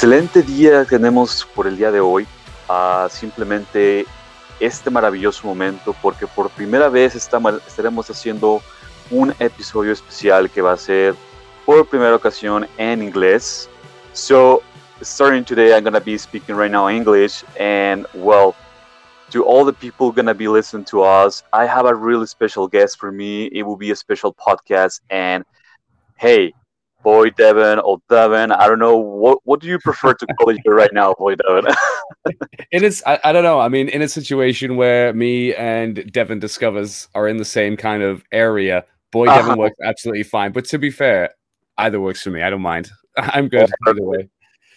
excelente día tenemos por el día de hoy. Simplemente este maravilloso momento porque por primera vez estaremos haciendo un episodio especial que va a ser por primera ocasión en inglés. So, starting today, I'm gonna be speaking right now English, and well, to all the people gonna be listening to us, I have a really special guest for me. It will be a special podcast, and hey, Boy Devin or Devin. I don't know what what do you prefer to call you right now, Boy Devin. it is I, I don't know. I mean, in a situation where me and Devin discovers are in the same kind of area, Boy uh-huh. Devin works absolutely fine. But to be fair, either works for me. I don't mind. I'm good oh, either way.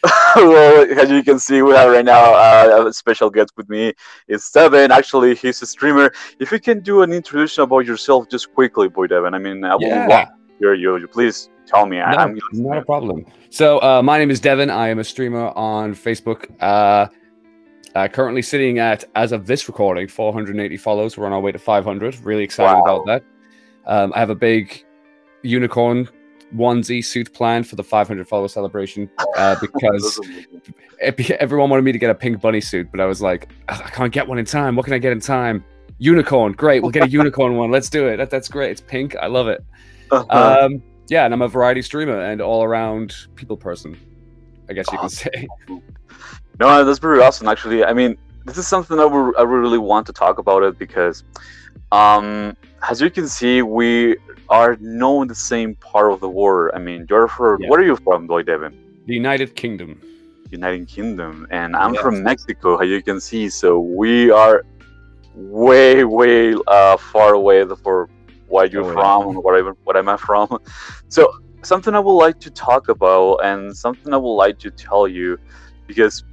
well, as you can see, we have right now uh, a special guest with me. It's Devin. Actually, he's a streamer. If you can do an introduction about yourself just quickly, Boy Devin. I mean, I will yeah. hear you. Please tell me. No, I'm not a problem. So, uh, my name is Devin. I am a streamer on Facebook. Uh, uh, currently sitting at, as of this recording, 480 follows. We're on our way to 500. Really excited wow. about that. Um, I have a big unicorn onesie suit planned for the 500 follower celebration uh, because everyone wanted me to get a pink bunny suit, but I was like, I can't get one in time. What can I get in time? Unicorn, great. We'll get a unicorn one. Let's do it. That, that's great. It's pink. I love it. Uh-huh. Um, yeah, and I'm a variety streamer and all around people person. I guess you awesome. can say. No, that's pretty awesome. Actually, I mean, this is something I, I really want to talk about it because, um, as you can see, we are not in the same part of the world. I mean, you're from yeah. where are you from, Boy Devin? The United Kingdom. United Kingdom, and I'm from Mexico. As you can see, so we are way, way uh, far away for where you're oh, from, yeah. whatever, what am I from. So something I would like to talk about and something I would like to tell you, because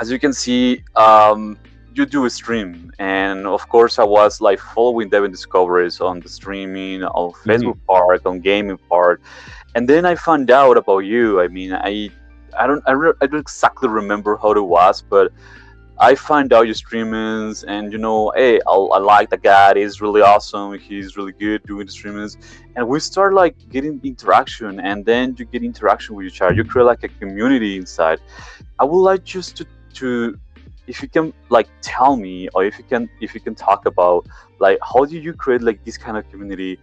as you can see, um, you do a stream, and of course I was like following Devin Discoveries on the streaming, on mm-hmm. Facebook mm-hmm. part, on gaming part, and then I found out about you. I mean, I I don't I, re- I don't exactly remember how it was, but I find out your streamings and you know, hey, I, I like the guy. He's really awesome. He's really good doing the streamings, and we start like getting interaction, and then you get interaction with each other. You create like a community inside. I would like just to to if you can like tell me or if you can if you can talk about like how do you create like this kind of community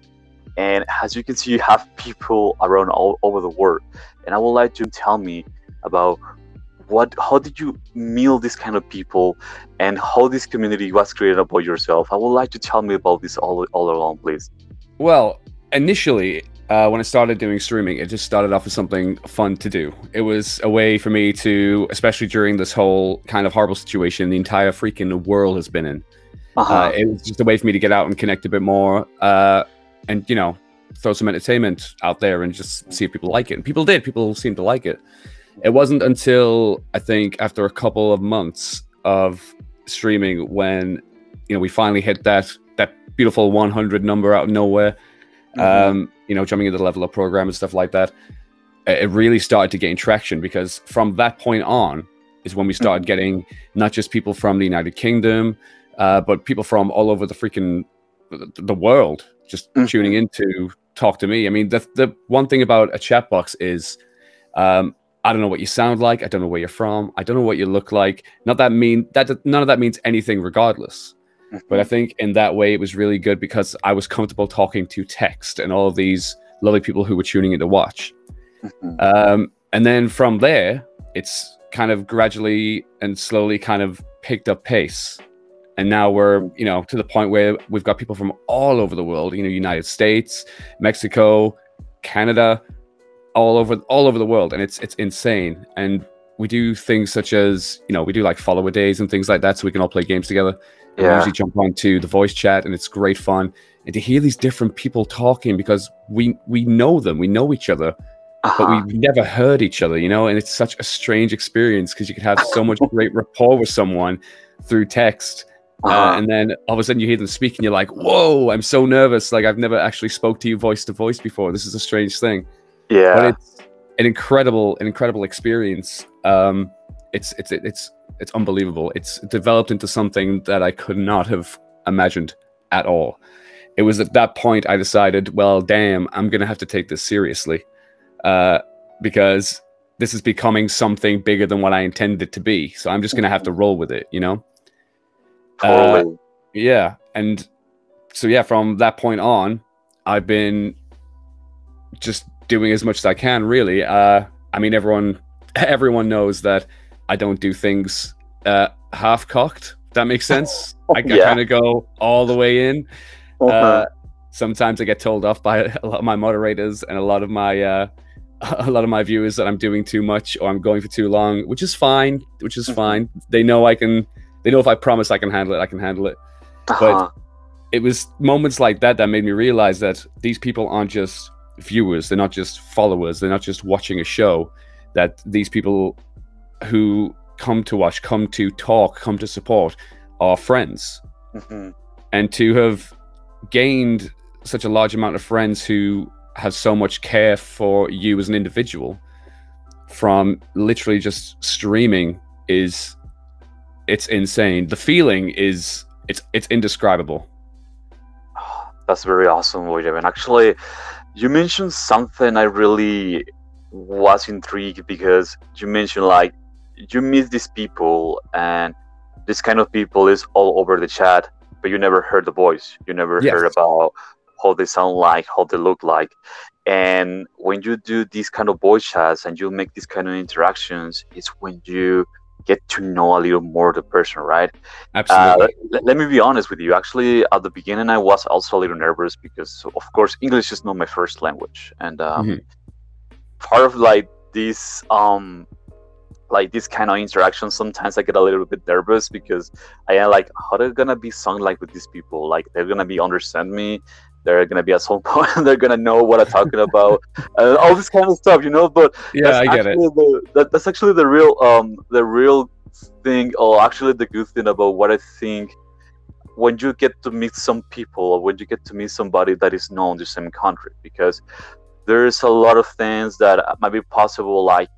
and as you can see you have people around all over the world and i would like to tell me about what how did you meet this kind of people and how this community was created about yourself i would like to tell me about this all, all along please well initially uh, when I started doing streaming, it just started off as something fun to do. It was a way for me to, especially during this whole kind of horrible situation the entire freaking world has been in. Uh-huh. Uh, it was just a way for me to get out and connect a bit more, uh, and you know, throw some entertainment out there and just see if people like it. And people did. People seemed to like it. It wasn't until I think after a couple of months of streaming when you know we finally hit that that beautiful 100 number out of nowhere mm-hmm. um, you know, jumping into the Level Up program and stuff like that, it really started to gain traction because from that point on is when we started mm-hmm. getting not just people from the United Kingdom, uh, but people from all over the freaking the world just mm-hmm. tuning in to talk to me. I mean, the the one thing about a chat box is, um, I don't know what you sound like. I don't know where you're from. I don't know what you look like. Not that mean that none of that means anything, regardless. But I think in that way, it was really good because I was comfortable talking to text and all of these lovely people who were tuning in to watch. Mm-hmm. Um, and then from there, it's kind of gradually and slowly kind of picked up pace. And now we're, you know, to the point where we've got people from all over the world, you know, United States, Mexico, Canada, all over all over the world. And it's it's insane. And we do things such as, you know, we do like follower days and things like that so we can all play games together. Yeah. We usually jump onto the voice chat and it's great fun. And to hear these different people talking because we we know them, we know each other, uh-huh. but we've never heard each other, you know, and it's such a strange experience because you could have so much great rapport with someone through text. Uh, uh-huh. Uh, and then all of a sudden you hear them speak and you're like, whoa, I'm so nervous. Like I've never actually spoke to you voice to voice before. This is a strange thing. Yeah. But it's an incredible, an incredible experience. Um, it's, it's, it's, it's unbelievable. It's developed into something that I could not have imagined at all. It was at that point I decided, well, damn, I'm gonna have to take this seriously, uh, because this is becoming something bigger than what I intended it to be. So I'm just gonna have to roll with it, you know. Uh, yeah, and so yeah, from that point on, I've been just doing as much as I can. Really, uh, I mean, everyone everyone knows that I don't do things uh, half cocked. That makes sense. I, I kind of go all the way in. Uh-huh. Uh, sometimes I get told off by a lot of my moderators and a lot of my uh, a lot of my viewers that I'm doing too much or I'm going for too long, which is fine. Which is mm-hmm. fine. They know I can. They know if I promise I can handle it, I can handle it. Uh-huh. But it was moments like that that made me realize that these people aren't just viewers. They're not just followers. They're not just watching a show. That these people who come to watch, come to talk, come to support are friends. Mm-hmm. And to have gained such a large amount of friends who have so much care for you as an individual from literally just streaming is it's insane. The feeling is it's it's indescribable. That's very awesome, William. And actually, you mentioned something I really was intrigued because you mentioned like you meet these people and this kind of people is all over the chat but you never heard the voice you never yes. heard about how they sound like how they look like and when you do these kind of voice chats and you make these kind of interactions it's when you get to know a little more the person right? Absolutely. Uh, let, let, me be honest with you. Actually at the beginning i was also a little nervous because of course english is not my first language. And um, mm-hmm. part of like this um like this kind of interaction sometimes i get a little bit nervous because i am like how are they gonna be sung like with these people? Like they're gonna be understand me they're gonna be at some point they're gonna know what i'm talking about and all this kind of stuff you know but yeah i get it. the, that, that's actually the real um the real thing or actually the good thing about what i think when you get to meet some people or when you get to meet somebody that is known in the same country because there's a lot of things that might be possible like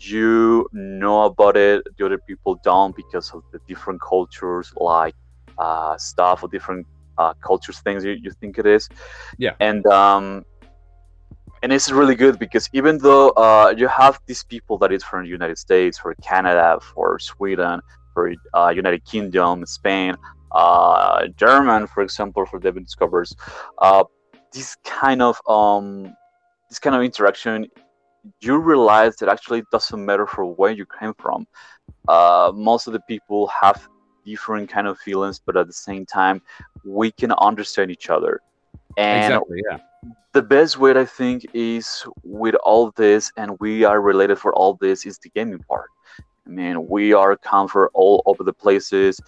you know about it the other people don't because of the different cultures like uh, stuff or different uh, cultures things you, you think it is yeah and um and it's really good because even though uh, you have these people that is from the united states for canada for sweden for uh, united kingdom spain uh, german for example for devin discovers uh, this kind of um this kind of interaction you realize that actually it doesn't matter for where you came from. Uh, most of the people have different kind of feelings, but at the same time, we can understand each other. And exactly, yeah. the best way I think is with all this, and we are related for all this, is the gaming part. I mean, we are comfort all over the places,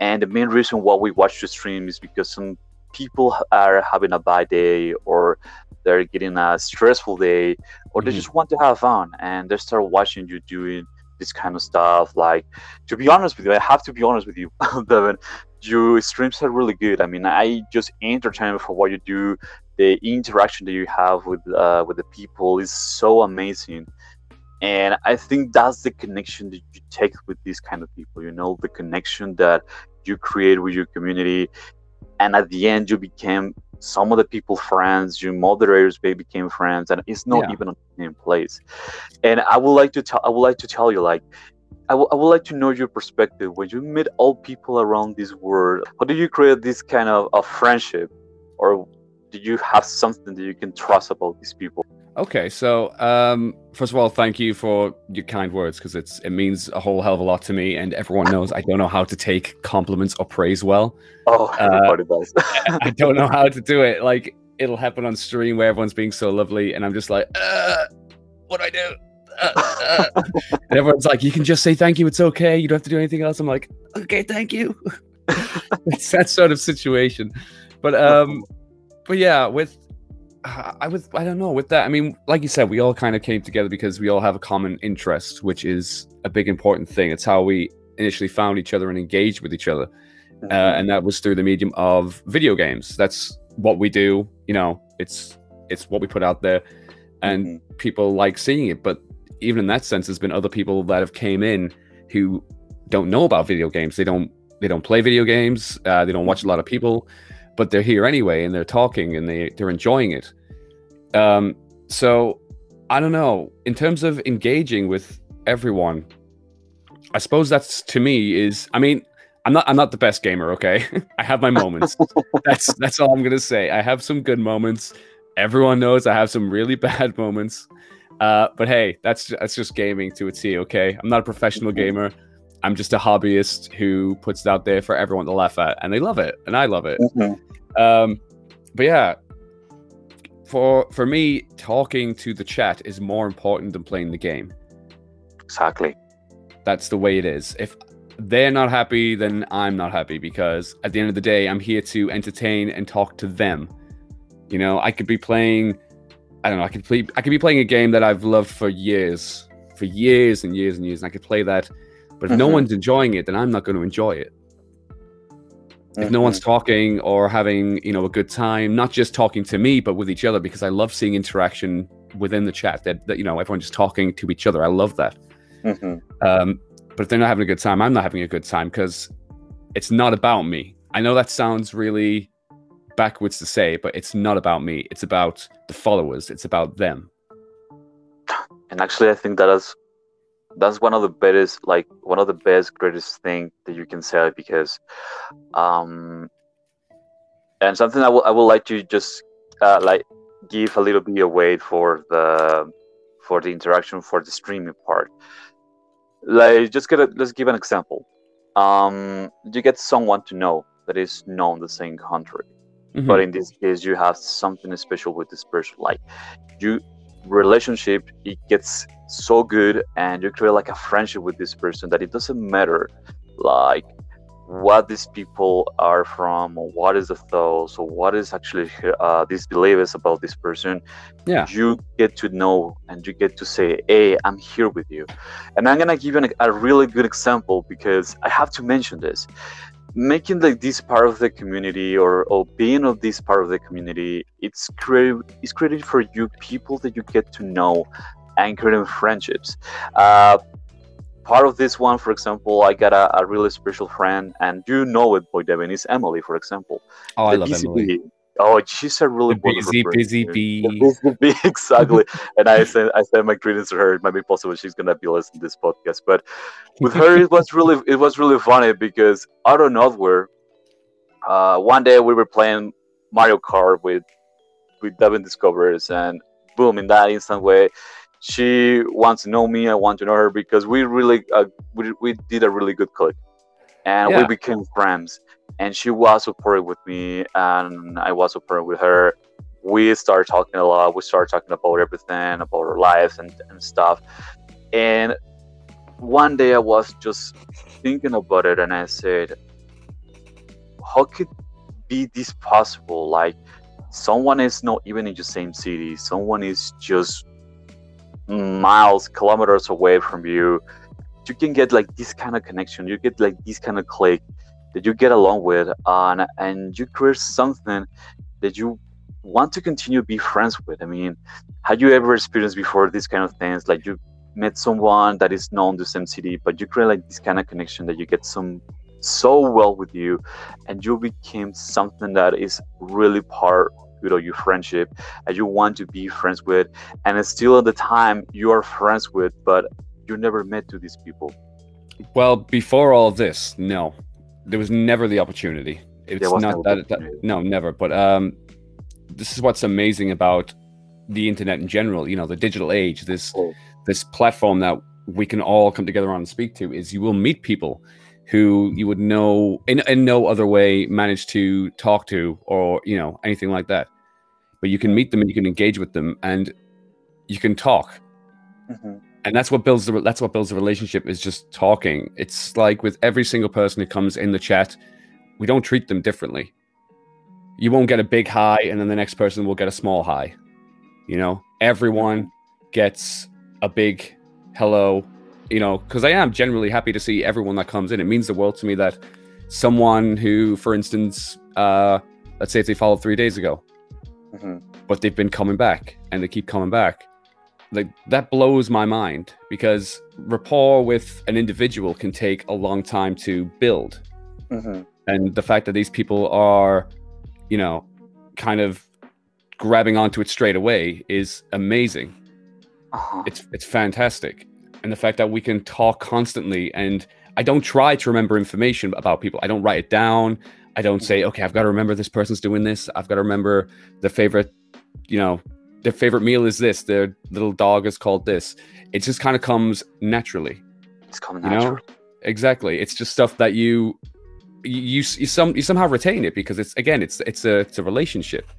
and the main reason why we watch the stream is because some people are having a bad day or they're getting a stressful day or they mm-hmm. just want to have fun and they start watching you doing this kind of stuff. Like to be honest with you i have to be honest with you devin your streams are really good. I mean i just entertain for what you do. The interaction that you have with uh, with the people is so amazing. And i think that's the connection that you take with these kind of people you know the connection that you create with your community. And at the end you became some of the people friends your moderators they became friends and it's not yeah. even on the same place. And i would like to tell i would like to tell you like I, w- I would like to know your perspective. When you meet all people around this world how do you create this kind of, of friendship? Or do you have something that you can trust about these people Okay, so um, first of all, thank you for your kind words because it's it means a whole hell of a lot to me, and everyone knows I don't know how to take compliments or praise well. Oh, everybody uh, does. I don't know how to do it. Like it'll happen on stream where everyone's being so lovely, and I'm just like, uh, what do I do? Uh, uh. and everyone's like, you can just say thank you. It's okay. You don't have to do anything else. I'm like, okay, thank you. it's that sort of situation, but um, but yeah, with I was I don't know with that. I mean, like you said, we all kind of came together because we all have a common interest, which is a big important thing. It's how we initially found each other and engaged with each other, uh, mm-hmm. uh, and that was through the medium of video games. That's what we do. You know, it's it's what we put out there, and mm-hmm. people like seeing it. But even in that sense, there's been other people that have came in who don't know about video games. They don't they don't play video games. Uh, they don't watch a lot of people but they're here anyway and they're talking and they they're enjoying it. Um, so I don't know. In terms of engaging with everyone, I suppose that's to me is. I mean, I'm not I'm not the best gamer. Okay, I have my moments. that's that's all I'm gonna say. I have some good moments. Everyone knows I have some really bad moments. Uh, but hey, that's that's just gaming to a T. Okay, I'm not a professional mm-hmm. gamer. I'm just a hobbyist who puts it out there for everyone to laugh at, and they love it, and I love it. Mm-hmm. Um, but yeah, for for me, talking to the chat is more important than playing the game. Exactly. That's the way it is. If they're not happy, then I'm not happy because at the end of the day, I'm here to entertain and talk to them. You know, I could be playing. I don't know. I could play. I could be playing a game that I've loved for years, for years and years and years, and I could play that but if mm-hmm. no one's enjoying it, then I'm not going to enjoy it. If mm-hmm. no one's mm-hmm. talking or having, you know, a good time, not just talking to me, but with each other, because I love seeing interaction within the chat. That, that you know, everyone just talking to each other. I love that. Mm-hmm. Um, but if they're not having a good time, I'm not having a good time because it's not about me. I know that sounds really backwards to say, but it's not about me. It's about the followers. It's about them. And actually, I think that is that's one of the best like one of the best greatest thing that you can say because um and something I, w- I would like to just uh, like give a little bit away for the for the interaction for the streaming part. Like just get a, let's give an example. Um you get someone to know that is known the same country mm-hmm. but in this case you have something special with this person. Like you relationship it gets so good and you create like a friendship with this person that it doesn't matter like what these people are from or what is the thoughts or what is actually uh, these beliefs about this person. Yeah. You get to know and you get to say hey i'm here with you. And i'm gonna give you an, a really good example because i have to mention this. Making like this part of the community or, or being of this part of the community it's created it's created for you people that you get to know and in friendships uh, part of this one for example i got a, a really special friend and you know it boy devin is emily for example oh i love BCB. emily Oh, she's a really busy, busy bee. Busy bee, exactly. and I sent I my greetings to her. It might be possible she's gonna be listening to this podcast. But with her, it was really it was really funny because out of nowhere, uh, one day we were playing Mario Kart with with Devin Discovers, and boom, in that instant way, she wants to know me i want to know her because we really uh, we, we did a really good click and yeah. we became friends. And she was supportive with me and i was supportive with her. We started talking a lot. We started talking about everything about our lives and, and stuff. And one day i was just thinking about it and i said how could be this possible? Like someone is not even in the same city. Someone is just miles kilometers away from you you can get like this kind of connection. You get like this kind of click that you get along with and and you create something that you want to continue to be friends with. I mean have you ever experienced before these kind of things? Like you met someone that is known the same city but you create like this kind of connection that you get some so well with you and you became something that is really part know your friendship and you want to be friends with and it's still at the time you are friends with but you never met to these people. Well before all this no. There was never the opportunity. It's not that, that, no never. But um this is what's amazing about the internet in general you know the digital age. This oh. this platform that we can all come together on and speak to is you will meet people who you would know in, in no other way manage to talk to or you know anything like that but you can meet them and you can engage with them and you can talk. Mm-hmm. and that's what builds the that's what builds the relationship is just talking. It's like with every single person who comes in the chat we don't treat them differently. You won't get a big high and then the next person will get a small high you know? Everyone gets a big hello you know? Because i am generally happy to see everyone that comes in. It means the world to me that someone who for instance uh let's say if they followed three days ago mm-hmm. but they've been coming back and they keep coming back. Like that blows my mind because rapport with an individual can take a long time to build. Mm-hmm. And the fact that these people are, you know, kind of grabbing onto it straight away is amazing. Uh-huh. It's it's fantastic. And the fact that we can talk constantly and I don't try to remember information about people. I don't write it down. I don't say, okay, I've got to remember this person's doing this. I've got to remember their favorite, you know, their favorite meal is this. Their little dog is called this. It just kind of comes naturally. It's coming naturally. You know? Exactly. It's just stuff that you you you some you somehow retain it because it's again it's it's a it's a relationship.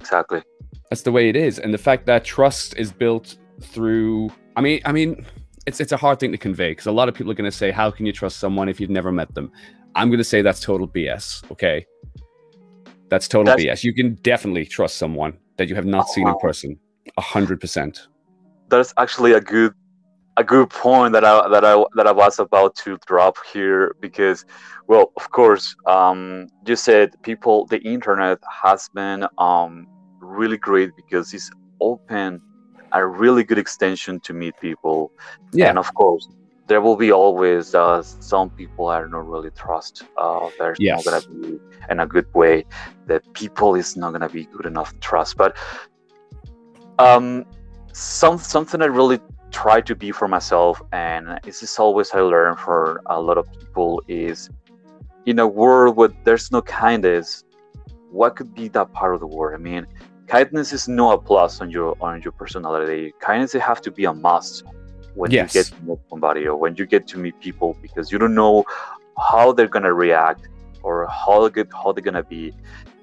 Exactly. That's the way it is, and the fact that trust is built through. I mean, I mean, it's it's a hard thing to convey because a lot of people are going to say, "How can you trust someone if you've never met them?" I'm going to say that's total BS. Okay. That's total that's, BS. You can definitely trust someone that you have not seen in person. A hundred percent. That's actually a good a good point that I that I that I was about to drop here because, well, of course, um, you said people the internet has been um really great because it's open a really good extension to meet people. Yeah. And of course, there will be always uh, some people I don't really trust. Uh, there's yes. not gonna be in a good way that people is not gonna be good enough to trust. But um, some something I really try to be for myself, and this is always I learn for a lot of people is in a world where there's no kindness. What could be that part of the world? I mean, kindness is not a plus on your on your personality. Kindness have to be a must when yes. you get to know somebody or when you get to meet people because you don't know how they're gonna react or how good how they're gonna be.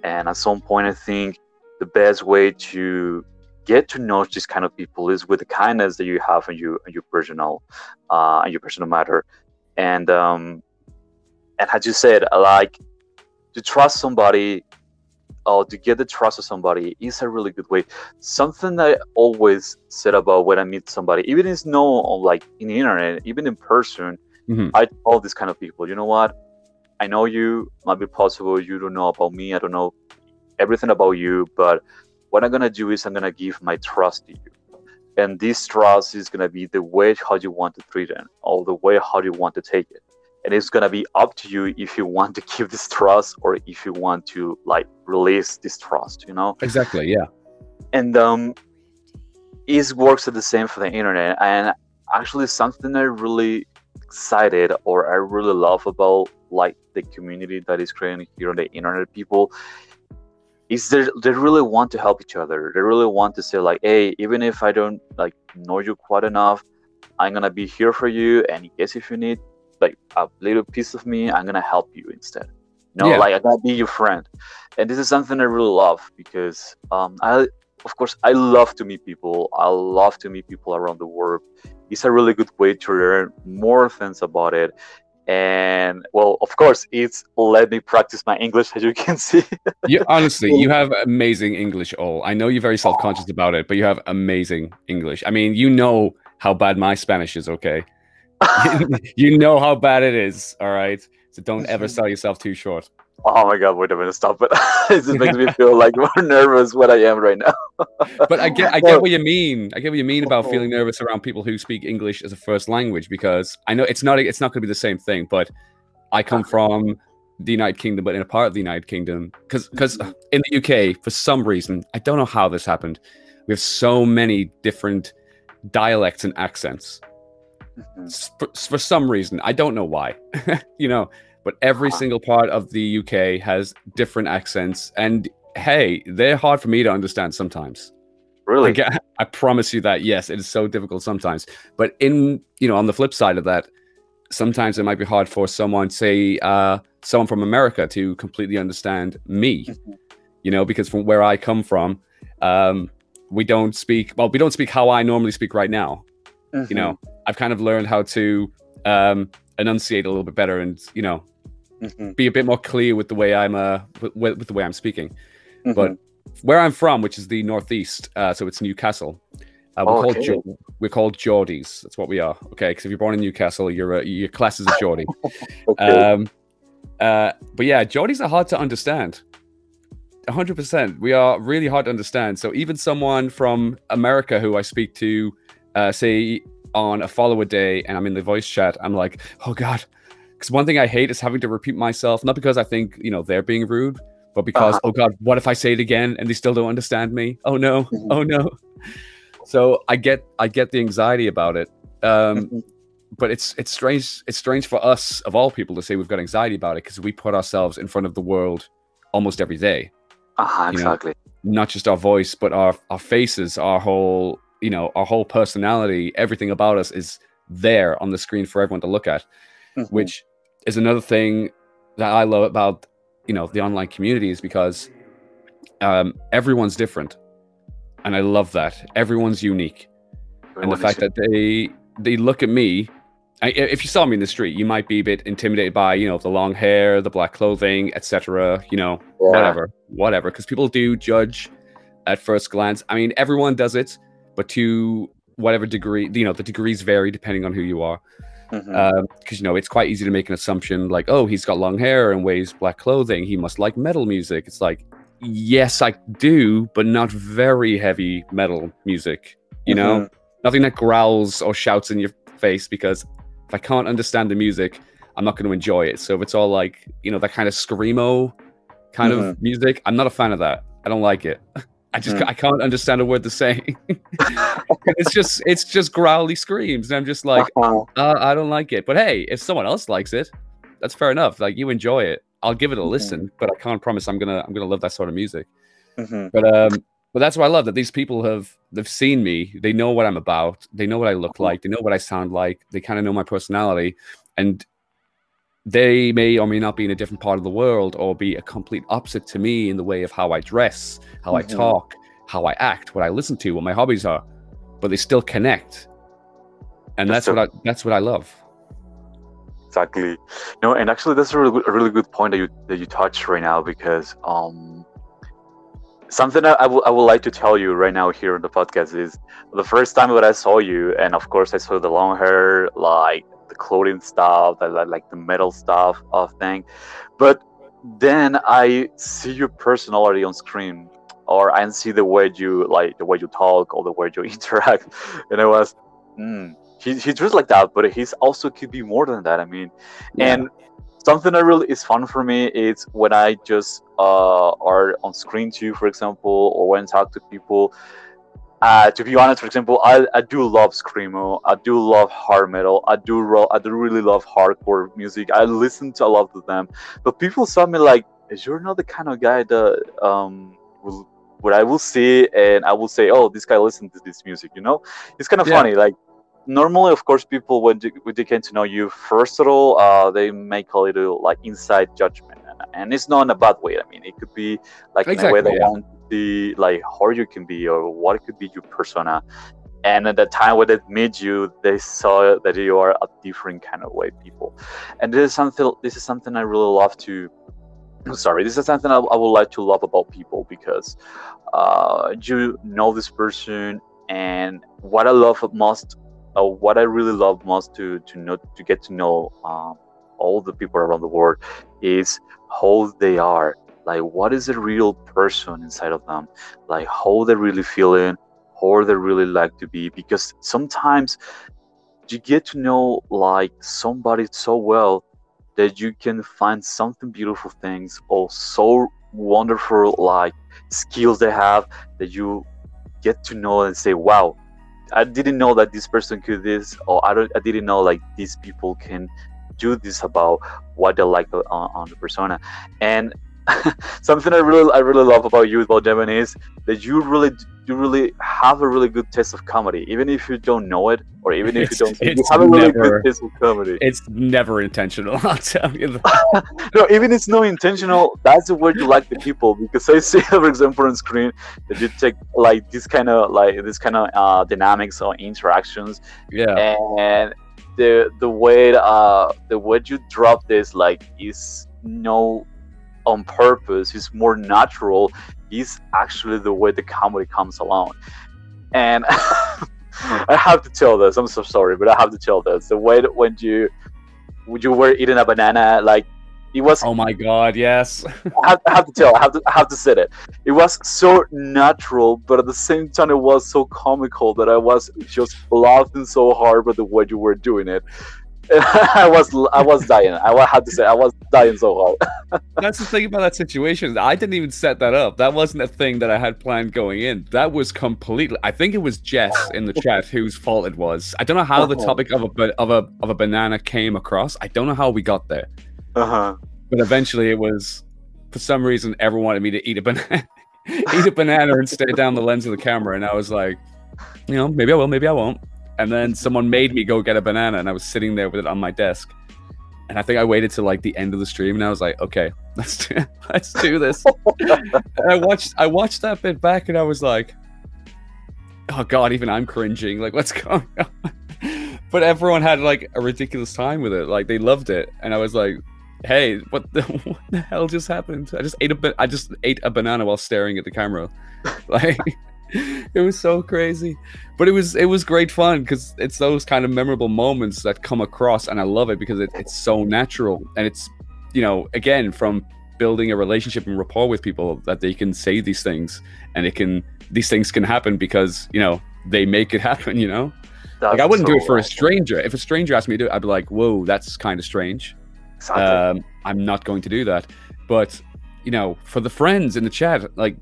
And at some point, I think the best way to get to know these kind of people is with the kindness that you have in your in your personal uh in your personal matter. And um and as you said, I like to trust somebody uh, to get the trust of somebody is a really good way. Something that I always said about when I meet somebody, even if it's no like in the internet, even in person, mm-hmm. I tell these kind of people, you know what? I know you might be possible you don't know about me. I don't know everything about you, but what I'm gonna do is I'm gonna give my trust to you. And this trust is gonna be the way how you want to treat it, or the way how you want to take it and it's gonna be up to you if you want to keep this trust or if you want to like release this trust you know exactly yeah and um it works the same for the internet and actually something i really excited or i really love about like the community that is creating here on the internet people is they they really want to help each other. They really want to say like, hey, even if I don't like know you quite enough, I'm gonna be here for you. And in case if you need like a little piece of me, I'm gonna help you instead. You know, yeah. like I'm gonna be your friend. And this is something I really love because um, I of course I love to meet people. I love to meet people around the world. It's a really good way to learn more things about it and well of course it's let me practice my english as you can see you honestly you have amazing english all i know you're very self-conscious about it but you have amazing english i mean you know how bad my spanish is okay you know how bad it is all right so don't ever sell yourself too short Oh my god, wait a minute, stop it. it just makes me feel like more nervous what I am right now. but I get I get what you mean. I get what you mean about feeling nervous around people who speak English as a first language because I know it's not it's not gonna be the same thing, but I come from the United Kingdom, but in a part of the United Kingdom, because because mm-hmm. in the UK, for some reason, I don't know how this happened. We have so many different dialects and accents. Mm-hmm. For, for some reason, I don't know why. you know, but every single part of the UK has different accents. And hey, they're hard for me to understand sometimes. Really? I, I promise you that. Yes, it is so difficult sometimes. But in, you know, on the flip side of that, sometimes it might be hard for someone, say, uh, someone from America to completely understand me, mm-hmm. you know, because from where I come from, um, we don't speak, well, we don't speak how I normally speak right now. Mm-hmm. You know, mm-hmm. I've kind of learned how to um, enunciate a little bit better and you know mm-hmm. be a bit more clear with the way I'm uh with, with the way I'm speaking. Mm-hmm. But where I'm from, which is the northeast, uh, so it's Newcastle. Uh, we're, okay. called we're called Geordies. That's what we are. Okay, because if you're born in Newcastle, you're a, your class is a Geordie. okay. Um, uh, but yeah, Geordies are hard to understand. 100%. We are really hard to understand. So even someone from America who I speak to, uh, say on a follow a day and I'm in the voice chat, I'm like, oh God. Because one thing I hate is having to repeat myself, not because I think, you know, they're being rude, but because, uh-huh. oh God, what if I say it again and they still don't understand me? Oh no, mm-hmm. oh no. So I get I get the anxiety about it. Um, mm-hmm. but it's it's strange it's strange for us of all people to say we've got anxiety about it because we put ourselves in front of the world almost every day. Uh-huh, exactly. Know? Not just our voice, but our our faces, our whole you know our whole personality everything about us is there on the screen for everyone to look at mm-hmm. which is another thing that i love about you know the online community is because um, everyone's different and i love that everyone's unique and the fact that they they look at me I, if you saw me in the street you might be a bit intimidated by you know the long hair the black clothing etc you know yeah. whatever whatever because people do judge at first glance i mean everyone does it but to whatever degree, you know, the degrees vary depending on who you are. Because mm-hmm. um, you know, it's quite easy to make an assumption like, oh, he's got long hair and wears black clothing. He must like metal music. It's like, yes, I do, but not very heavy metal music. You mm-hmm. know, nothing that growls or shouts in your face. Because if I can't understand the music, I'm not going to enjoy it. So if it's all like, you know, that kind of screamo kind mm-hmm. of music, I'm not a fan of that. I don't like it. I just mm. I can't understand a word they're saying. it's just it's just growly screams, and I'm just like uh-huh. uh, I don't like it. But hey, if someone else likes it, that's fair enough. Like you enjoy it, I'll give it a mm-hmm. listen. But I can't promise I'm gonna I'm gonna love that sort of music. Mm-hmm. But um, but that's why I love that these people have they've seen me. They know what I'm about. They know what I look mm-hmm. like. They know what I sound like. They kind of know my personality, and they may or may not be in a different part of the world or be a complete opposite to me in the way of how I dress, how mm-hmm. I talk, how I act, what I listen to, what my hobbies are, but they still connect. And that's, that's what I that's what I love. Exactly. No, and actually that's a really good, a really good point that you that you touched right now because um something I, I, w- I would like to tell you right now here on the podcast is the first time that I saw you, and of course I saw the long hair, like clothing stuff, the, like the metal stuff of thing. But then I see your personality on screen, or I see the way you like the way you talk or the way you interact, and I was, mm, he, he's just like that, but he's also could be more than that. I mean, yeah. and something that really is fun for me is when I just uh, are on screen too, for example, or when I talk to people uh, to be honest, for example, I, I do love screamo. I do love hard metal. I do ro- I do really love hardcore music. I listen to a lot of them. But people saw me like, you're not the kind of guy that um will what I will see and I will say, oh, this guy listens to this music. You know, it's kind of Yeah. funny. Like normally, of course, people when they, when they get to know you, first of all, uh, they make a little like inside judgment, and, it's not in a bad way. I mean, it could be like in a way Exactly, they yeah. want be like how you can be or what could be your persona. And at the time when they meet you, they saw that you are a different kind of way people. And this is something. This is something I really love to. Sorry, this is something I, I would like to love about people because uh, you know this person, and what I love most, uh, what I really love most to to know to get to know um, all the people around the world is how they are. Like, what is the real person inside of them? Like, how they're really feeling, how they really like to be. Because sometimes you get to know like somebody so well that you can find something beautiful things or so wonderful like skills they have that you get to know and say wow i didn't know that this person could this or i don't i didn't know like these people can do this about what they like on, on the persona and something i really i really love about you about Devin is that you really you really have a really good taste of comedy even if you don't know it or even if you don't you it's have a really never- good taste of comedy It's never intentional. I'll tell you no, even if it's not intentional. That's the word you like the people because I see, for example, on screen that you take like this kind of like this kind of uh, dynamics or interactions, Yeah. and the the way uh the way you drop this like is no on purpose. It's more natural. Is actually the way the comedy comes along, and I have to tell this. I'm so sorry, but I have to tell this. The way that when you when you were eating a banana, like it was Oh my god, yes. I have, I have to tell. I have to. I have to say it. It was so natural, but at the same time, it was so comical that I was just laughing so hard by the way you were doing it. I was. I was dying. I had to say. I was dying so hard. That's the thing about that situation. I didn't even set that up. That wasn't a thing that I had planned going in. That was completely. I think it was Jess in the chat whose fault it was. I don't know how the Uh-huh. topic of a of a of a banana came across. I don't know how we got there, Uh-huh. but eventually it was. For some reason, everyone wanted me to eat a banana, eat a banana and stare down the lens of the camera, and I was like, you know, maybe I will, maybe I won't. And then someone made me go get a banana, and I was sitting there with it on my desk. And I think I waited till like the end of the stream, and I was like, "Okay, let's do, let's do this." and I watched I watched that bit back, and I was like, "Oh God, even I'm cringing. Like, what's going on?" But everyone had like a ridiculous time with it. Like, they loved it, and I was like, "Hey, what the what the hell just happened? I just ate a I just ate a banana while staring at the camera." Like, it was so crazy. But it was it was great fun because it's those kind of memorable moments that come across and i love it because it, it's so natural. And it's you know again from building a relationship and rapport with people that they can say these things and it can these things can happen because you know they make it happen you know? Like i wouldn't do it for a stranger. If a stranger asked me to do it i'd be like whoa that's kind of strange. Exactly. um, I'm not going to do that. But you know, for the friends in the chat, like,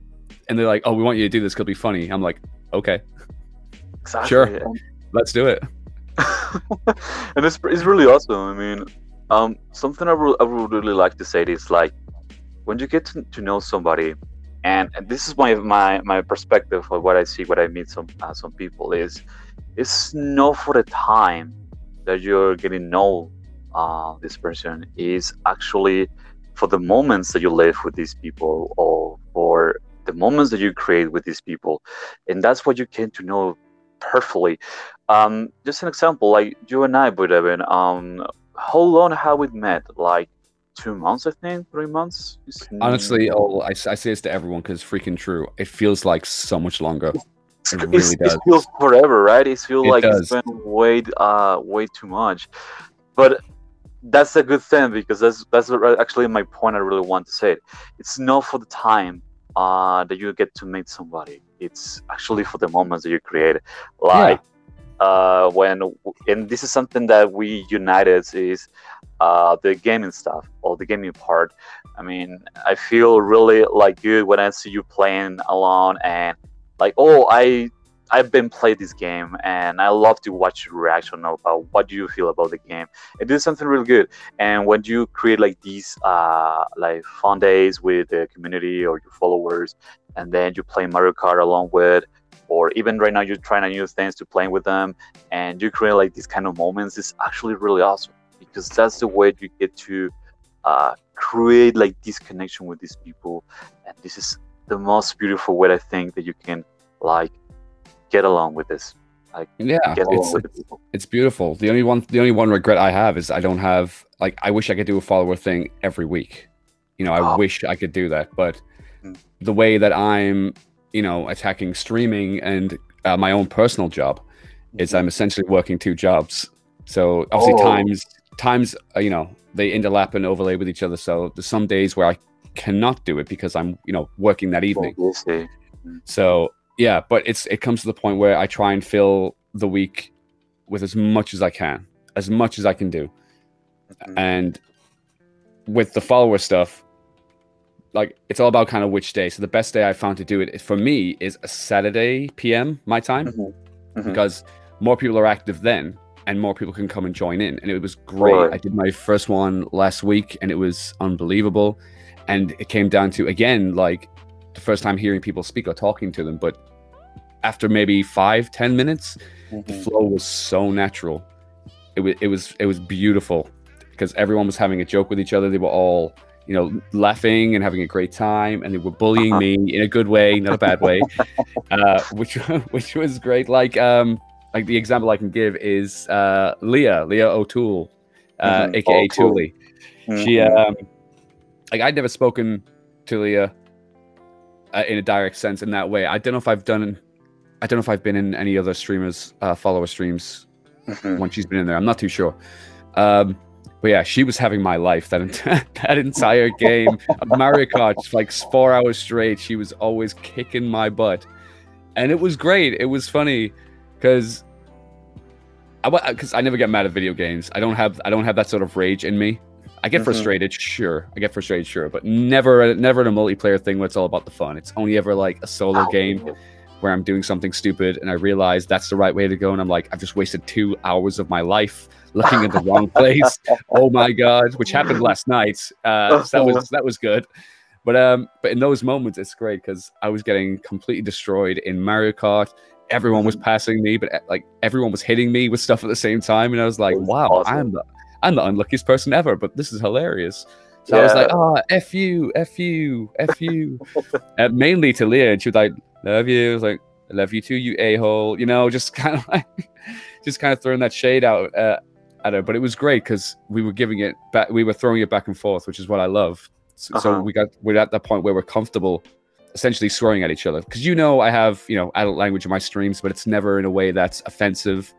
and they're like, "Oh, we want you to do this. It'll be funny." I'm like, "Okay, exactly. sure. Let's do it." and it's, it's really awesome. I mean, um, something I, re- I would really like to say is like when you get to, to know somebody, and, and this is my, my my perspective of what I see, what I meet some uh, some people is, it's not for the time that you're getting to know uh, this person is actually for the moments that you live with these people or for moments that you create with these people, and that's what you get to know perfectly. Um, just an example, like you and I, Boy Devin, um, how long have we met? Like two months, I think, three months. Honestly, oh, I, I say this to everyone because freaking true. It feels like so much longer. it it's- really it feels forever, right? It feels It like does. it's been way, uh, way too much. But that's a good thing because that's that's actually my point. I really want to say it. It's not for the time uh, that you get to meet somebody. It's actually for the moments that you create. Like uh, when, and this is something that we united is uh, the gaming stuff or the gaming part. I mean, I feel really like good when I see you playing alone and like, oh, I I've been playing this game and I love to watch your reaction about what do you feel about the game. It something really good. And when you create like these uh, like fun days with the community or your followers, and then you play Mario Kart along with, or even right now you're trying new things to playing with them, and you create like these kind of moments, it's actually really awesome because that's the way you get to uh, create like this connection with these people, and this is the most beautiful way I think that you can like get along with this. Like yeah, it's, it's, it's, beautiful. The only one the only one regret I have is I don't have like I wish I could do a follower thing every week. You know, I oh. wish I could do that, but mm. the way that I'm, you know, attacking streaming and uh, my own personal job mm-hmm. is I'm essentially working two jobs. So obviously oh. times times uh, you know they interlap and overlay with each other. So there's some days where I cannot do it because I'm you know working that evening. So yeah, but it's it comes to the point where I try and fill the week with as much as I can, as much as I can do, mm-hmm. and with the follower stuff, like it's all about kind of which day. So the best day I found to do it for me is a Saturday PM my time mm-hmm. Mm-hmm. because more people are active then and more people can come and join in. And it was great. Right. I did my first one last week and it was unbelievable. And it came down to again like the first time hearing people speak or talking to them, but after maybe five ten minutes, mm-hmm. the flow was so natural. It was it was it was beautiful because everyone was having a joke with each other. They were all you know laughing and having a great time, and they were bullying uh-huh. me in a good way, not a bad way, uh, which which was great. Like um like the example I can give is uh, Leah Leah O'Toole, uh, mm-hmm. aka oh, cool. Mm-hmm. She um like I'd never spoken to Leah uh, in a direct sense in that way. I don't know if I've done I don't know if I've been in any other streamers uh, follower streams mm-hmm. when she's been in there. I'm not too sure. Um, but yeah, she was having my life that that entire game of Mario Kart, like four hours straight. She was always kicking my butt, and it was great. It was funny because I because I never get mad at video games. I don't have I don't have that sort of rage in me. I get mm-hmm. frustrated, sure. I get frustrated, sure, but never never in a multiplayer thing where it's all about the fun. It's only ever like a solo Ow. game where I'm doing something stupid and I realize that's the right way to go. And I'm like, I've just wasted two hours of my life looking in the wrong place. Oh my god, which happened last night. Uh, so that was that was good. But um, but in those moments, it's great because I was getting completely destroyed in Mario Kart. Everyone was passing me, but like everyone was hitting me with stuff at the same time, and I was like, "Wow, awesome. I'm the I'm the unluckiest person ever." But this is hilarious. So yeah. I was like, "Oh, f you, f you, f you," uh, mainly to Leah, and she was like, love you. I was like, I love you too, you a hole. You know, just kind of like, just kind of throwing that shade out uh, at her. But it was great because we were giving it back. We were throwing it back and forth, which is what I love. So, uh-huh. so we got we're at that point where we're comfortable, essentially swearing at each other. Because you know, I have you know adult language in my streams, but it's never in a way that's offensive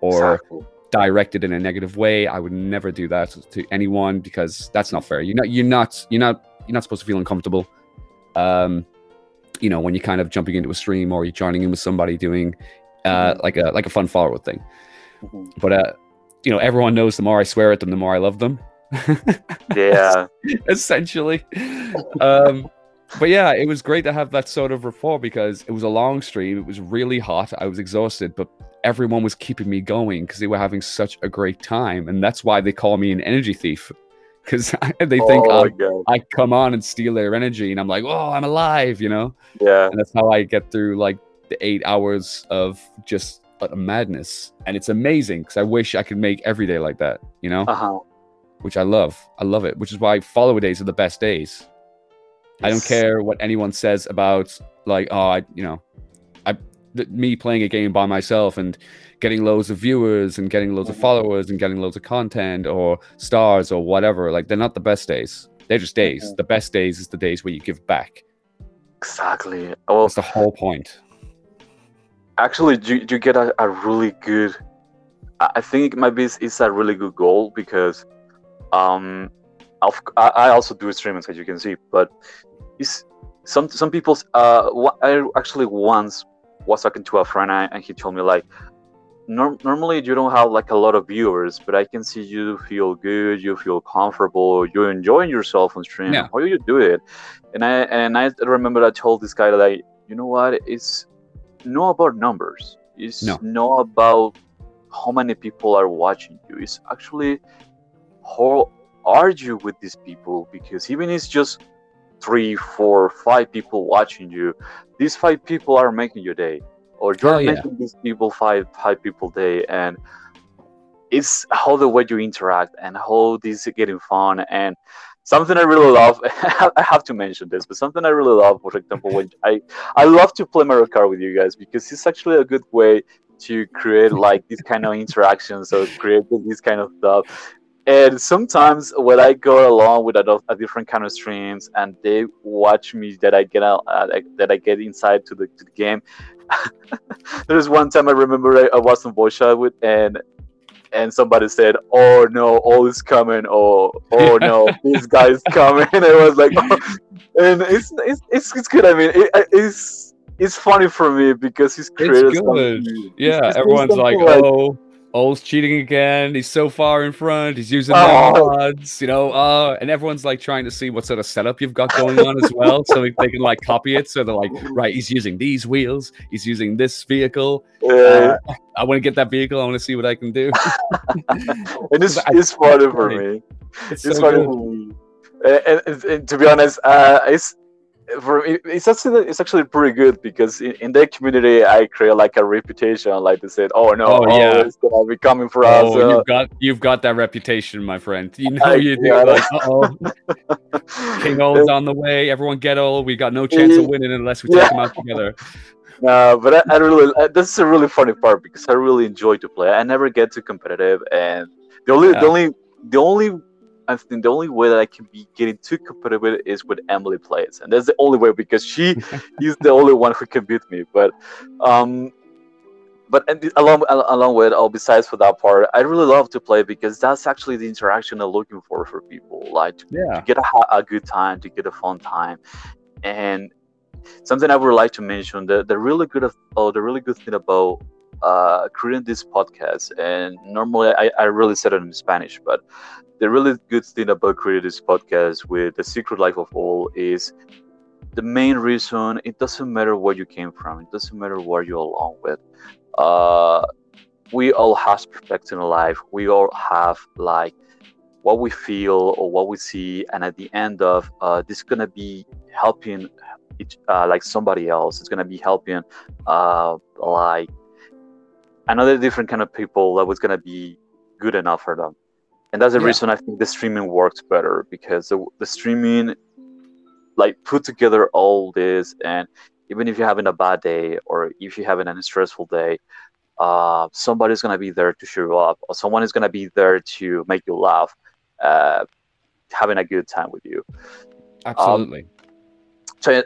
or. Exactly. Directed in a negative way, I would never do that to anyone because that's not fair. You're not, you're not, you're not, you're not supposed to feel uncomfortable. Um, you know when you're kind of jumping into a stream or you're joining in with somebody doing uh, mm-hmm. like a like a fun follow thing. Mm-hmm. But uh, you know, everyone knows the more I swear at them, the more I love them. yeah, essentially. Um, but yeah, it was great to have that sort of rapport because it was a long stream. It was really hot. I was exhausted, but everyone was keeping me going because they were having such a great time, and that's why they call me an energy thief because they think oh, I come on and steal their energy, and I'm like, oh, I'm alive, you know? Yeah. And that's how I get through like the eight hours of just a madness, and it's amazing because I wish I could make every day like that, you know? Uh-huh. Which I love. I love it. Which is why follower days are the best days. I don't care what anyone says about like, oh, I, you know, I, me playing a game by myself and getting loads of viewers and getting loads of mm-hmm. followers and getting loads of content or stars or whatever. Like they're not the best days. They're just days. Mm-hmm. The best days is the days where you give back. Exactly. Well, That's the whole point. Actually, you, you get a, a really good. I think maybe it's, it's a really good goal because um, I also do streaming as you can see, but it's some some people. Uh, I actually once was talking to a friend and he told me like, normally you don't have like a lot of viewers, but I can see you feel good, you feel comfortable, you're enjoying yourself on stream. Yeah. How do you do it? And I and I remember I told this guy like, you know what, it's not about numbers. It's No. not about how many people are watching you. It's actually how are you with these people? Because even it's just three, four, five people watching you, these five people are making your day, or you're Oh, yeah. making these people five five people day, and it's how the way you interact and how this is getting fun and something I really love. I have to mention this, but something I really love, for example, when I I love to play Mario Kart with you guys because it's actually a good way to create like these kind of interactions or create this kind of stuff. And sometimes when I go along with a, a different kind of streams and they watch me that I get out uh, that I get inside to the, to the game. There's one time I remember I, I was on voice chat with and and somebody said, "Oh no, all is coming!" Oh, oh no, this guy's coming. And I was like, oh. and it's, it's it's it's good. I mean, it, it's it's funny for me because he's created good. something. Yeah, everyone's something like, oh, O's cheating again. He's so far in front. He's using Oh. mods, you know. Uh, and everyone's like trying to see what sort of setup you've got going on as well, so they, they can like copy it. So they're like, right, he's using these wheels. He's using this vehicle. Yeah. Uh, I want to get that vehicle. I want to see what I can do. and it's it's funny for me. It's It's so funny good. for me. And, and- and to be honest, uh, it's for it- it's actually it's actually pretty good because in, in that community I create like a reputation. Like they said, oh no, Oh, oh, yeah. it's gonna be coming for us. Oh, uh, you've got you've got that reputation, my friend. You know I- you do. yeah. Like, oh, King O's on the way. Everyone get Ol. We got no chance of winning unless we take them out together. No, but I, I really uh, this is a really funny part because I really enjoy to play. I never get too competitive, and the only Yeah. the only the only I think the only way that I can be getting too competitive is with Emily plays, and that's the only way because she is the only one who can beat me. But um, but and along along with all besides for that part, I really love to play because that's actually the interaction I'm looking for for people, like to Yeah. to get a, a good time, to get a fun time, and something I would like to mention the the really good of oh the really good thing about uh, creating this podcast, and normally I, I really said it in Spanish, but the really good thing about creating this podcast with the Secret Life of oL is the main reason. It doesn't matter where you came from. It doesn't matter where you're along with. Uh, we all have perspective in life. We all have like what we feel or what we see, and at the end of uh, this is gonna be helping each, uh, like somebody else. It's gonna be helping uh, like another different kind of people that was gonna be good enough for them. And that's the Yeah. reason I think the streaming works better because the, the streaming like put together all this and even if you're having a bad day or if you're having a stressful day, uh, somebody's gonna be there to cheer you up or someone is gonna be there to make you laugh, uh, having a good time with you. Absolutely. So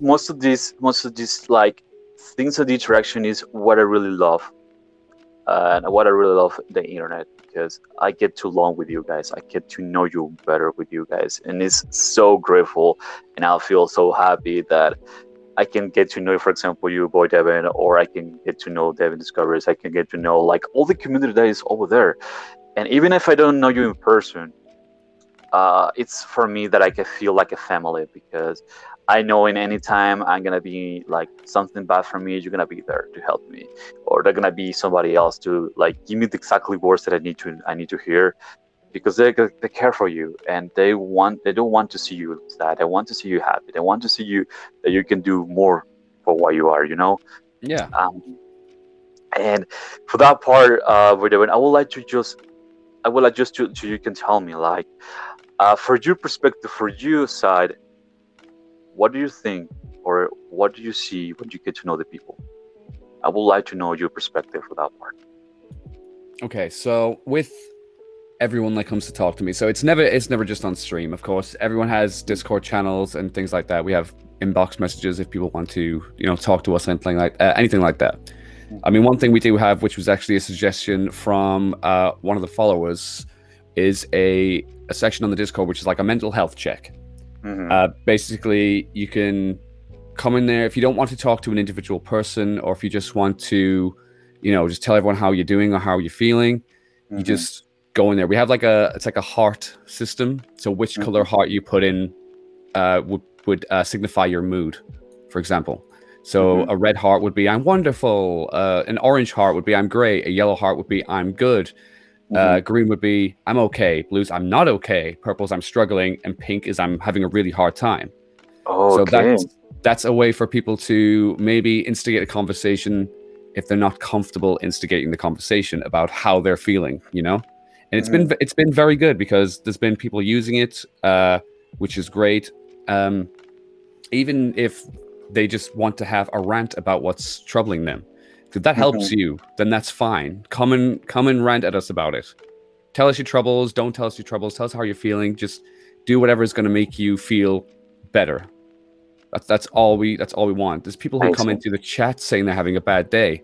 most of these, most of these like things of the interaction is what I really love, uh, and what I really love the internet because I get to long with you guys. I get to know you better with you guys, and it's so grateful, and I feel so happy that I can get to know, for example, you, boy Devin, or I can get to know Devin Discoveries. I can get to know like all the community that is over there, and even if I don't know you in person, uh, it's for me that I can feel like a family because I know in any time I'm gonna be like something bad for me, you're gonna be there to help me, or they're gonna be somebody else to like give me the exactly words that I need to I need to hear, because they they care for you and they want they don't want to see you sad. They want to see you happy. They want to see you that you can do more for what you are. You know. yeah. Um, and for that part, uh, doing. I would like to just, I would like just to, to you can tell me like, uh, for your perspective, for your side, what do you think, or what do you see when you get to know the people? I would like to know your perspective for that part. Okay, so with everyone that comes to talk to me, so it's never it's never just on stream. Of course, everyone has Discord channels and things like that. We have inbox messages if people want to, you know, talk to us anything like uh, anything like that. I mean, one thing we do have, which was actually a suggestion from uh, one of the followers, is a a section on the Discord which is like a mental health check. Mhm. Uh, basically, you can come in there if you don't want to talk to an individual person, or if you just want to, you know, just tell everyone how you're doing or how you're feeling. You Mhm. just go in there. We have like a it's like a heart system. So which Mhm. color heart you put in uh, would would uh, signify your mood, for example. So Mhm. a red heart would be I'm wonderful. Uh, an orange heart would be I'm great. A yellow heart would be I'm good. Uh, Mhm. green would be I'm okay. Blues I'm not okay. Purple's I'm struggling, and pink is I'm having a really hard time. So that's that's a way for people to maybe instigate a conversation if they're not comfortable instigating the conversation about how they're feeling. You know, and it's been it's been very good because there's been people using it, uh, which is great. Um, even if they just want to have a rant about what's troubling them, if that helps you, then that's fine. Come and come and rant at us about it. Tell us your troubles. Don't tell us your troubles. Tell us how you're feeling. Just do whatever is going to make you feel better. That's that's all we that's all we want. There's people who I come into the chat saying they're having a bad day,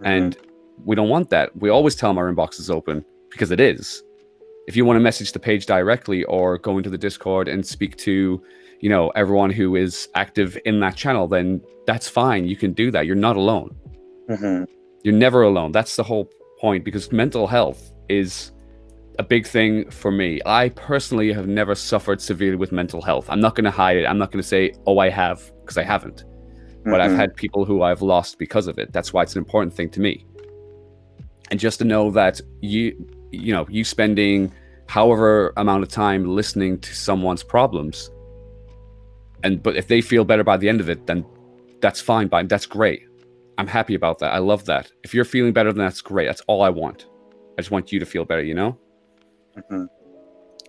Mhm. and we don't want that. We always tell them our inbox is open because it is. If you want to message the page directly or go into the Discord and speak to, you know, everyone who is active in that channel, then that's fine. You can do that. You're not alone. Mhm. You're never alone. That's the whole point because mental health is a big thing for me. I personally have never suffered severely with mental health. I'm not going to hide it. I'm not going to say, oh, I have, because I haven't. But I've Mhm. had people who I've lost because of it. That's why it's an important thing to me. And just to know that you, you know, you spending however amount of time listening to someone's problems, and but if they feel better by the end of it, then that's fine. But that's great. I'm happy about that. I love that. If you're feeling better, then that's great. That's all I want. I just want you to feel better. You know. Mhm.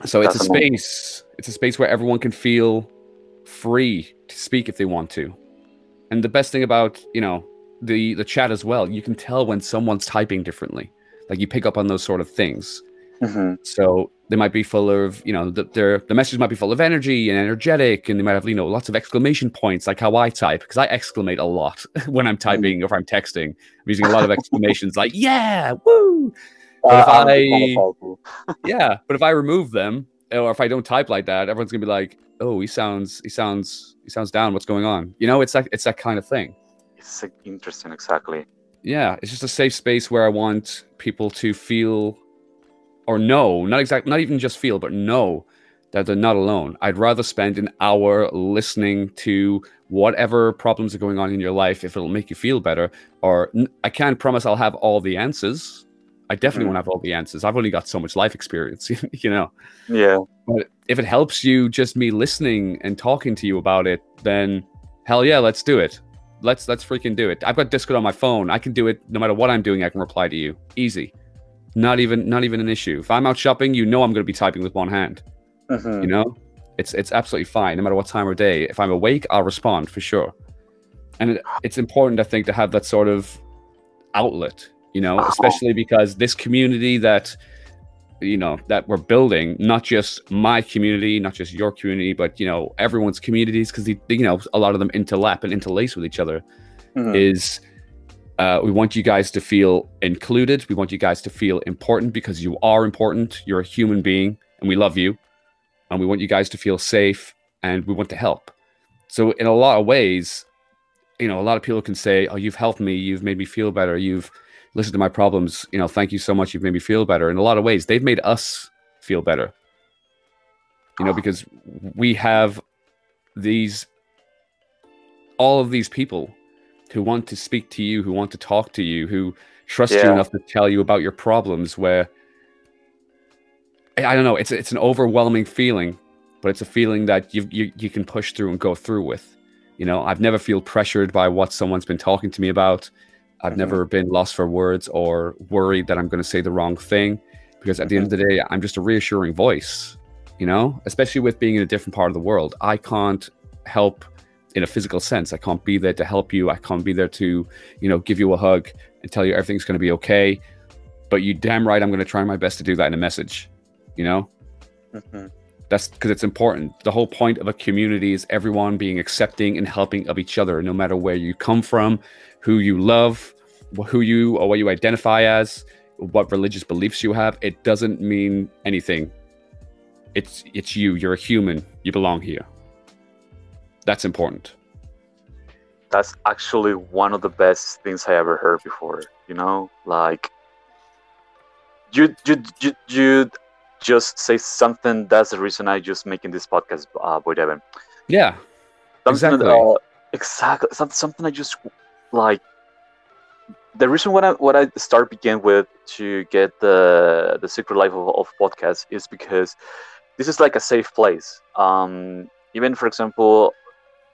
So it's a space. It's a space where everyone can feel free to speak if they want to. And the best thing about you know the the chat as well, you can tell when someone's typing differently. Like you pick up on those sort of things. Mhm. So they might be full of you know the, their the message might be full of energy and energetic, and they might have you know lots of exclamation points like how I type because I exclamate a lot when I'm typing or if I'm texting. I'm using a lot of exclamations like yeah, woo, But if Uh, I'm I- kind of powerful. yeah. But if I remove them or if I don't type like that, everyone's gonna be like, oh, he sounds he sounds he sounds down. What's going on? You know, it's like it's that kind of thing. It's interesting, exactly. yeah it's just a safe space where i want people to feel or know not exact not even just feel but know that they're not alone. I'd rather spend an hour listening to whatever problems are going on in your life if it'll make you feel better or I can't promise i'll have all the answers. I definitely Mhm. won't have all the answers. I've only got so much life experience you know? Yeah. but if it helps you just me listening and talking to you about it then hell yeah let's do it. Let's let's freaking do it. I've got discord on my phone. I can do it no matter what i'm doing i can reply to you. Easy not even not even an issue. If i'm out shopping you know i'm going to be typing with one hand. Mhm. you know? It's it's absolutely fine no matter what time of day. If i'm awake i'll respond for sure. And it, it's important i think to have that sort of outlet you know? Especially because this community that you know that we're building not just my community not just your community but you know everyone's communities because you know a lot of them interlap and interlace with each other Mhm. is uh, we want you guys to feel included. We want you guys to feel important because you are important. You're a human being and we love you. And we want you guys to feel safe and we want to help. So, in a lot of ways, you know, a lot of people can say, Oh, you've helped me. You've made me feel better. You've listened to my problems. You know, thank you so much. You've made me feel better. In a lot of ways, they've made us feel better. You know, because we have these, all of these people who want to speak to you, who want to talk to you, who trust you enough to tell you about your problems. Where I don't know, it's it's an overwhelming feeling, but it's a feeling that you you you can push through and go through with. You know, I've never feel pressured by what someone's been talking to me about. I've Mhm. never been lost for words or worried that I'm going to say the wrong thing, because at the end of the day, I'm just a reassuring voice. You know, especially with being in a different part of the world, I can't help in a physical sense. I can't be there to help you. I can't be there to, you know, give you a hug and tell you everything's going to be okay. But you damn right, I'm going to try my best to do that in a message. You know, Mhm. that's because it's important. The whole point of a community is everyone being accepting and helping of each other, no matter where you come from, who you love, who you or what you identify as, what religious beliefs you have. It doesn't mean anything. It's it's you. You're a human. You belong here. That's important. That's actually one of the best things I ever heard before. You know, like you you you you just say something. That's the reason I just making this podcast, uh, boy Devin. Yeah. Something, Exactly. uh, exactly something I just like. The reason what I what I start begin with to get the the secret life of, of podcasts is because this is like a safe place. Um, even for example,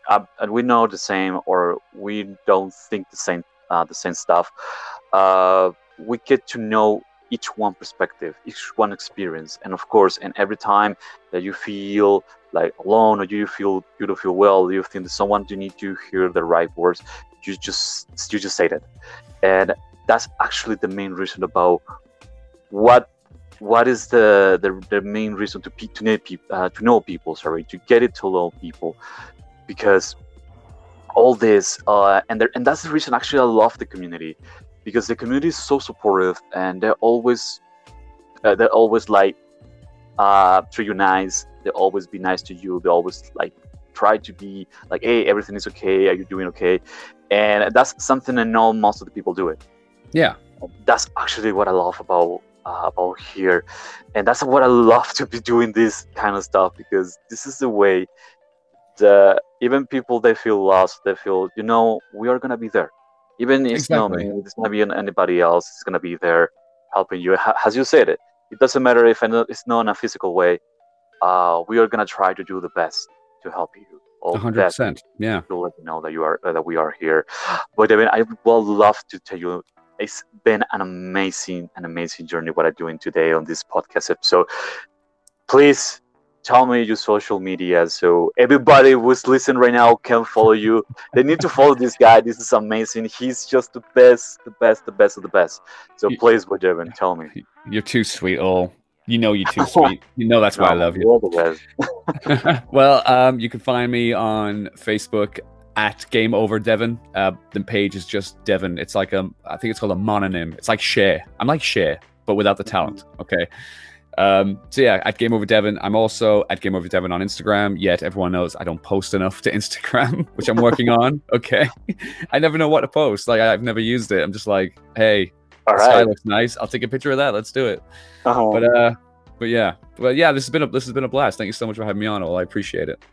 uh, and we know the same or we don't think the same uh, the same stuff. Uh, we get to know each one perspective, each one experience, and of course, and every time that you feel like alone or you feel you don't feel well, you think that someone you need to hear the right words, you just you just say that, and that's actually the main reason about what what is the the, the main reason to to know people uh, to know people sorry to get it to know people because all this uh, and there, and that's the reason actually I love the community because the community is so supportive and they're always uh, they're always like uh, treat you nice they always be nice to you they always like try to be like hey everything is okay are you doing okay? And that's something I know most of the people do it. Yeah. That's actually what I love about uh, about here. And that's what I love to be doing this kind of stuff because this is the way that even people they feel lost they feel you know we are gonna be there. Even if exactly. it's not me it's gonna be anybody else it's gonna be there helping you. As you said it it doesn't matter if it's not in a physical way uh, we are gonna try to do the best to help you. All 100% yeah. To let you know that you are uh, that we are here. But i mean i would love to tell you it's been an amazing an amazing journey what i'm doing today on this podcast episode. Please tell me your social media so everybody who's listening right now can follow you. They need to follow this guy. This is amazing. He's just the best the best the best of the best. So please Devin, tell me. You're too sweet all. You know you're too sweet. You know that's why no, i love you. well um, you can find me on facebook at game over Devin. Uh, the page is just Devin. It's like a i think it's called a mononym. It's like share. I'm like share but without the talent okay um, so yeah, at Game Over Devin. I'm also at Game Over Devin on Instagram. Yet everyone knows I don't post enough to Instagram, which I'm working on. Okay, I never know what to post. Like I've never used it. I'm just like, hey, All right. sky looks nice. I'll take a picture of that. Let's do it. Uh-huh. But uh, but yeah, but yeah, this has been a this has been a blast. Thank you so much for having me on. All I appreciate it.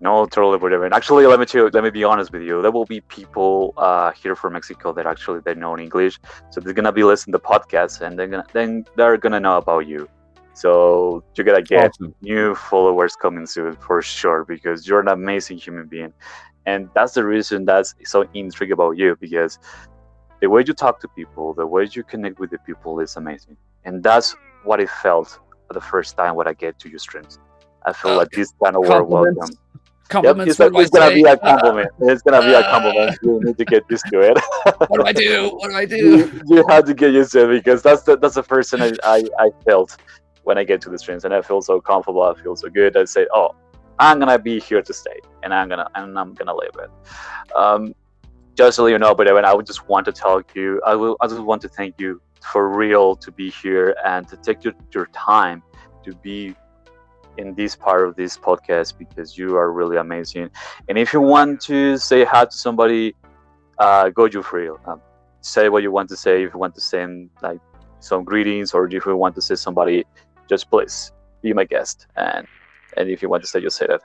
No, totally whatever. And actually, let me too, let me be honest with you. There will be people uh, here from Mexico that actually they know English, so they're gonna be listening to podcasts, and they're gonna then they're gonna know about you. So you're gonna get awesome. new followers coming soon for sure because you're an amazing human being, and that's the reason that's so intrigued about you because the way you talk to people, the way you connect with the people is amazing, and that's what I felt the first time when I get to your streams. I feel uh, like this kind of world welcome. Compliments. Yep, it's, it's gonna be a compliment. It's gonna be a compliment. You need to get used to it. what do I do? What do I do? You, you have to get used to it because that's the that's the first thing I, I, I felt when I get to the streams, and I feel so comfortable. I feel so good. I say, "Oh, I'm gonna be here to stay, and I'm gonna and I'm gonna live it." Um, just so you know, but I would just want to tell you, I will, I just want to thank you for real to be here and to take your, your time to be in this part of this podcast because you are really amazing. And if you want to say hi to somebody, uh, go you free. Um, say what you want to say. If you want to send like some greetings, or if you want to say somebody just please be my guest. And and if you want to say, just say that.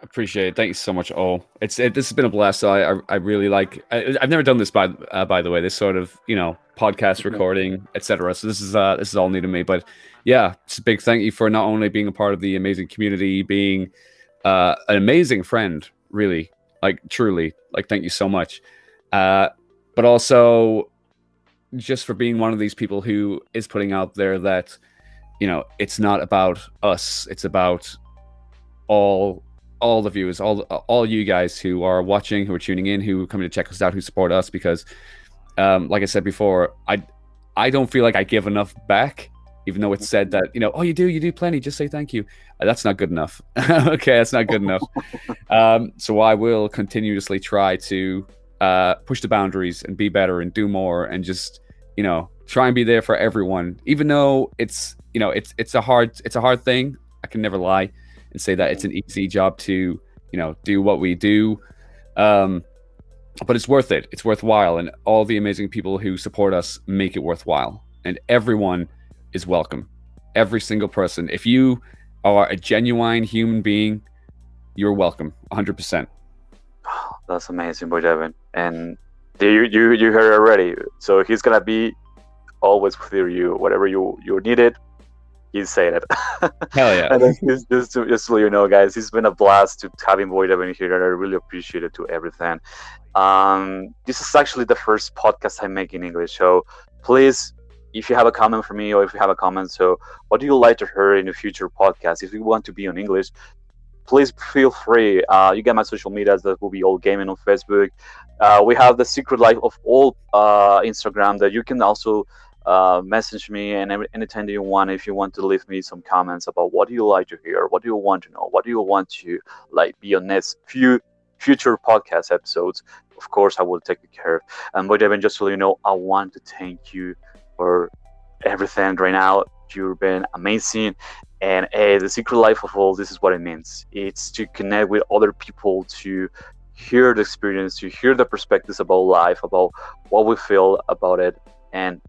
Appreciate it. Thank you so much, all. It's it, this has been a blast. So I I, I really like. I, have never done this by uh, by the way. This sort of you know podcast mm-hmm. recording, etc. So this is uh this is all new to me. But yeah, it's a big thank you for not only being a part of the amazing community, being uh, an amazing friend. Really, like truly, like thank you so much. Uh, but also just for being one of these people who is putting out there that you know, it's not about us. It's about all all the viewers, all all you guys who are watching, who are tuning in, who are coming to check us out, who support us. Because, um, like I said before, I I don't feel like I give enough back. Even though it's said that you know, oh, you do, you do plenty. Just say thank you. Uh, that's not good enough. okay, that's not good enough. Um, so I will continuously try to uh, push the boundaries and be better and do more and just you know try and be there for everyone, even though it's you know it's it's a hard it's a hard thing. I can never lie and say that it's an easy job to you know do what we do. Um, but it's worth it. It's worthwhile, and all the amazing people who support us make it worthwhile. And everyone is welcome. Every single person. If you are a genuine human being, you're welcome. 100%. That's amazing, boy Devin. And you you you heard already. So he's gonna be always with you. Whatever you you needed, he's saying it. Hell yeah! and just just to, just so you know, guys, it's been a blast to having Boy Devin here, and I really appreciate it to everything. Um, this is actually the first podcast I make in English, so please if you have a comment for me or if you have a comment so what do you like to hear in a future podcast if you want to be on english please feel free uh, you get my social medias that will be all gaming on facebook uh, we have the secret life of oL uh, instagram that you can also uh, message me and anytime that you want if you want to leave me some comments about what do you like to hear what do you want to know what do you want to like be on next few future podcast episodes of course i will take care of and but even just so you know i want to thank you for everything right now. You've been amazing. And hey, the secret life of oL this is what it means. It's to connect with other people, to hear the experience, to hear the perspectives about life, about what we feel about it, and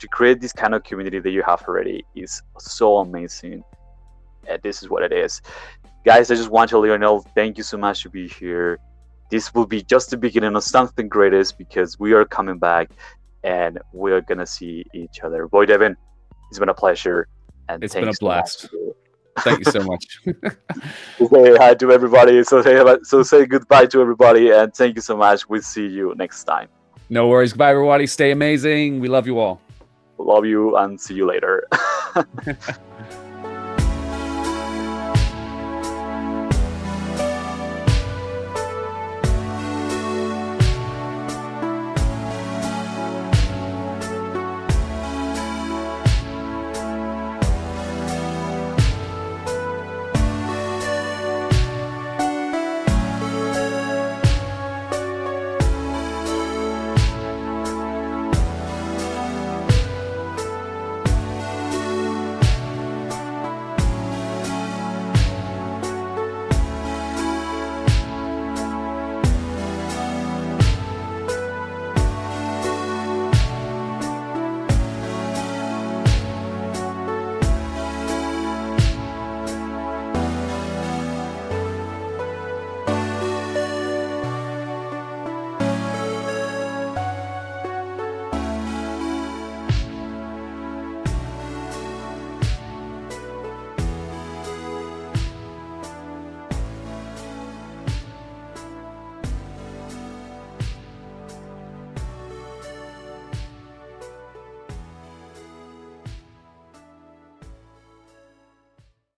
to create this kind of community that you have already is so amazing. And this is what it is. Guys, I just want to let you know thank you so much to be here. This will be just the beginning of something greatest because we are coming back and we're gonna see each other. Boy, Devin, it's been a pleasure, and it's been a blast. Thank you so much. say hi to everybody. So say so say goodbye to everybody, and thank you so much. We'll see you next time. No worries. Goodbye, everybody. Stay amazing. We love you all. Love you, and see you later.